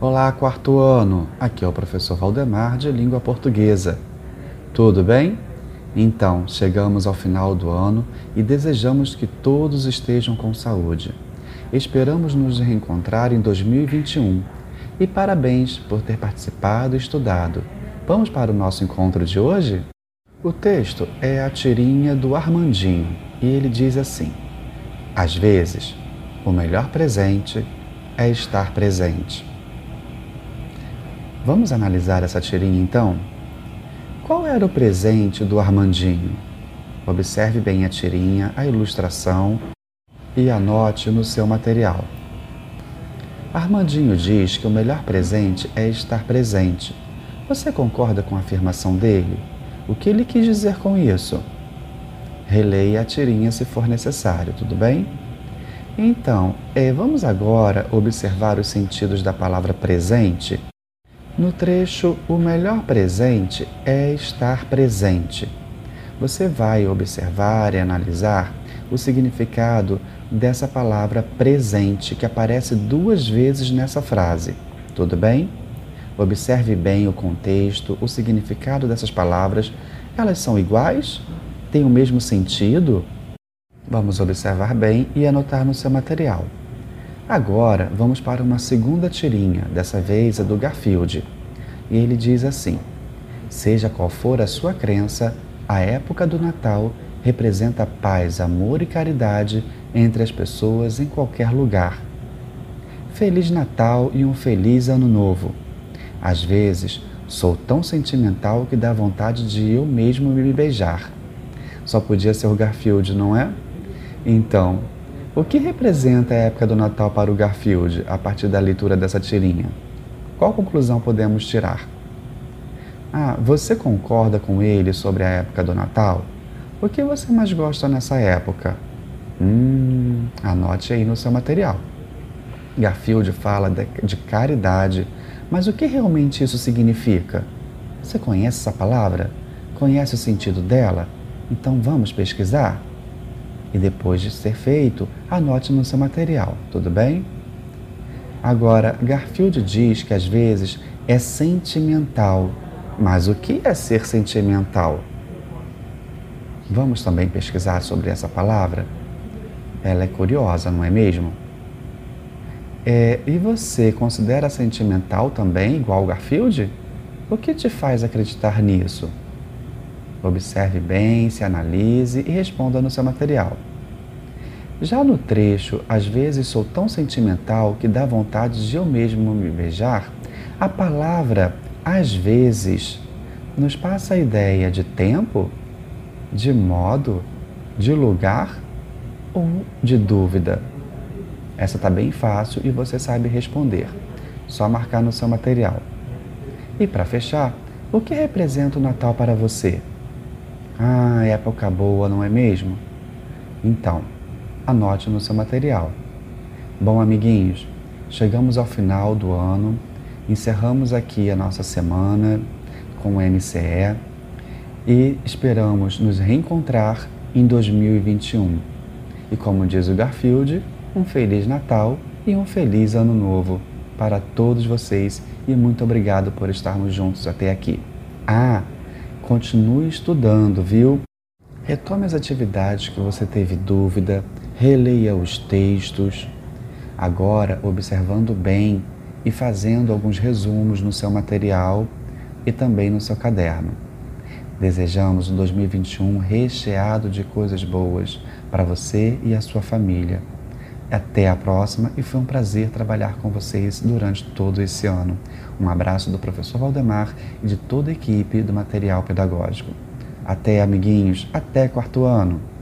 Olá, quarto ano! Aqui é o professor Valdemar de Língua Portuguesa. Tudo bem? Então, chegamos ao final do ano e desejamos que todos estejam com saúde. Esperamos nos reencontrar em 2021 e parabéns por ter participado e estudado. Vamos para o nosso encontro de hoje? O texto é a tirinha do Armandinho e ele diz assim: Às vezes, o melhor presente é estar presente. Vamos analisar essa tirinha então? Qual era o presente do Armandinho? Observe bem a tirinha, a ilustração e anote no seu material. Armandinho diz que o melhor presente é estar presente. Você concorda com a afirmação dele? O que ele quis dizer com isso? Releia a tirinha se for necessário, tudo bem? Então, eh, vamos agora observar os sentidos da palavra presente no trecho O melhor presente é estar presente. Você vai observar e analisar o significado dessa palavra presente que aparece duas vezes nessa frase. Tudo bem? Observe bem o contexto, o significado dessas palavras. Elas são iguais? Têm o mesmo sentido? Vamos observar bem e anotar no seu material. Agora vamos para uma segunda tirinha, dessa vez a do Garfield. E ele diz assim: Seja qual for a sua crença, a época do Natal representa paz, amor e caridade entre as pessoas em qualquer lugar. Feliz Natal e um feliz Ano Novo. Às vezes, sou tão sentimental que dá vontade de eu mesmo me beijar. Só podia ser o Garfield, não é? Então, o que representa a época do Natal para o Garfield a partir da leitura dessa tirinha? Qual conclusão podemos tirar? Ah, você concorda com ele sobre a época do Natal? O que você mais gosta nessa época? Hum, anote aí no seu material. Garfield fala de caridade, mas o que realmente isso significa? Você conhece essa palavra? Conhece o sentido dela? Então vamos pesquisar? E depois de ser feito, anote no seu material, tudo bem? Agora, Garfield diz que às vezes é sentimental. Mas o que é ser sentimental? Vamos também pesquisar sobre essa palavra? Ela é curiosa, não é mesmo? É, e você considera sentimental também, igual Garfield? O que te faz acreditar nisso? Observe bem, se analise e responda no seu material. Já no trecho, às vezes sou tão sentimental que dá vontade de eu mesmo me beijar, a palavra às vezes nos passa a ideia de tempo, de modo, de lugar ou de dúvida. Essa está bem fácil e você sabe responder. Só marcar no seu material. E para fechar, o que representa o Natal para você? Ah, época boa, não é mesmo? Então, anote no seu material. Bom, amiguinhos, chegamos ao final do ano, encerramos aqui a nossa semana com o MCE e esperamos nos reencontrar em 2021. E como diz o Garfield, um Feliz Natal e um Feliz Ano Novo para todos vocês e muito obrigado por estarmos juntos até aqui. Ah, Continue estudando, viu? Retome as atividades que você teve dúvida, releia os textos. Agora, observando bem e fazendo alguns resumos no seu material e também no seu caderno. Desejamos um 2021 recheado de coisas boas para você e a sua família. Até a próxima e foi um prazer trabalhar com vocês durante todo esse ano. Um abraço do professor Valdemar e de toda a equipe do material pedagógico. Até, amiguinhos, até quarto ano!